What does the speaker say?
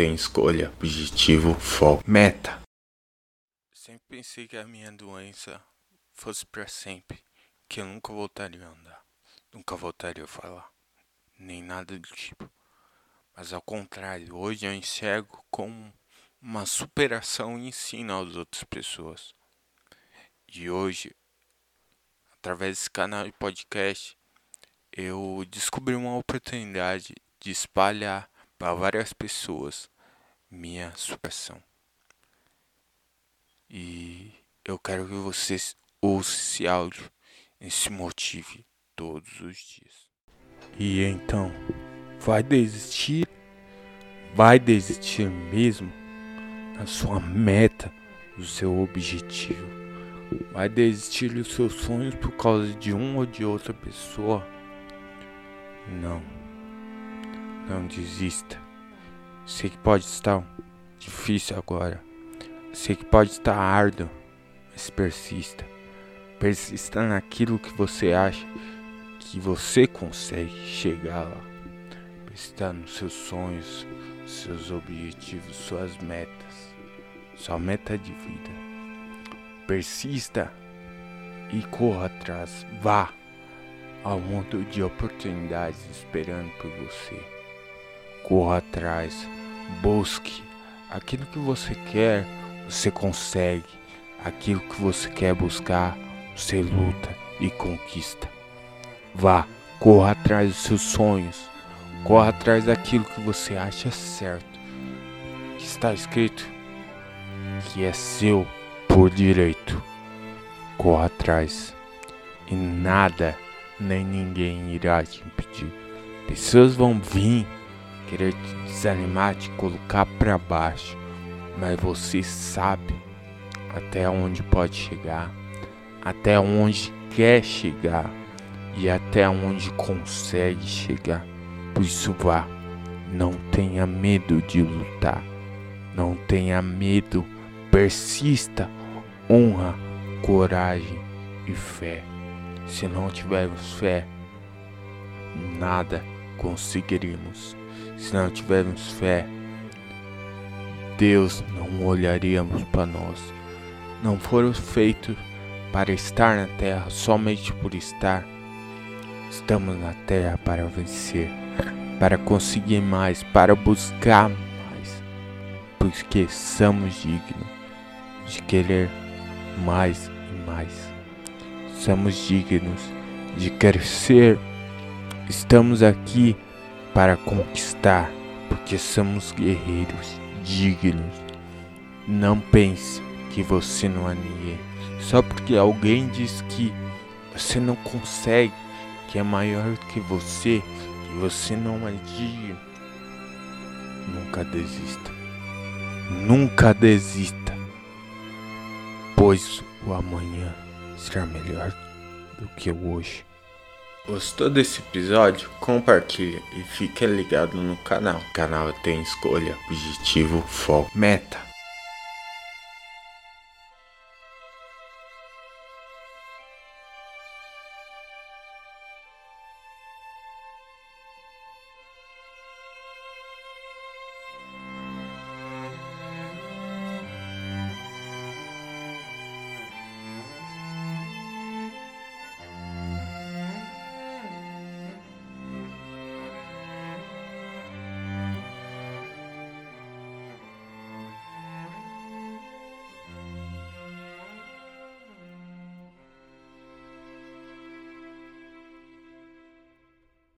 tem escolha, objetivo, foco, meta. Sempre pensei que a minha doença fosse para sempre, que eu nunca voltaria a andar, nunca voltaria a falar, nem nada do tipo. Mas ao contrário, hoje eu enxergo como uma superação e ensino às outras pessoas. E hoje, através desse canal de podcast, eu descobri uma oportunidade de espalhar para várias pessoas minha superação. E eu quero que vocês ouçam esse áudio e se motive todos os dias. E então, vai desistir? Vai desistir mesmo da sua meta, do seu objetivo? Vai desistir dos seus sonhos por causa de uma ou de outra pessoa? Não. Não desista. Sei que pode estar difícil agora. Sei que pode estar árduo, mas persista. Persista naquilo que você acha que você consegue chegar lá. Persista nos seus sonhos, seus objetivos, suas metas, sua meta de vida. Persista e corra atrás. Vá ao mundo de oportunidades esperando por você. Corra atrás, busque aquilo que você quer, você consegue. Aquilo que você quer buscar, você luta e conquista. Vá, corra atrás dos seus sonhos, corra atrás daquilo que você acha certo, que está escrito que é seu por direito. Corra atrás e nada nem ninguém irá te impedir. Pessoas vão vir querer te desanimar, te colocar para baixo, mas você sabe até onde pode chegar, até onde quer chegar e até onde consegue chegar. Por isso vá, não tenha medo de lutar, não tenha medo, persista, honra, coragem e fé. Se não tivermos fé, nada conseguiríamos. Se não tivermos fé, Deus não olharíamos para nós. Não foram feitos para estar na terra somente por estar. Estamos na terra para vencer, para conseguir mais, para buscar mais, porque somos dignos de querer mais e mais somos dignos de crescer. Estamos aqui para conquistar, porque somos guerreiros dignos. Não pense que você não é ninguém. Só porque alguém diz que você não consegue, que é maior que você, que você não é digno. Nunca desista. Nunca desista. Pois o amanhã será melhor do que o hoje. Gostou desse episódio? Compartilhe e fique ligado no canal. O canal tem escolha, objetivo, foco, meta.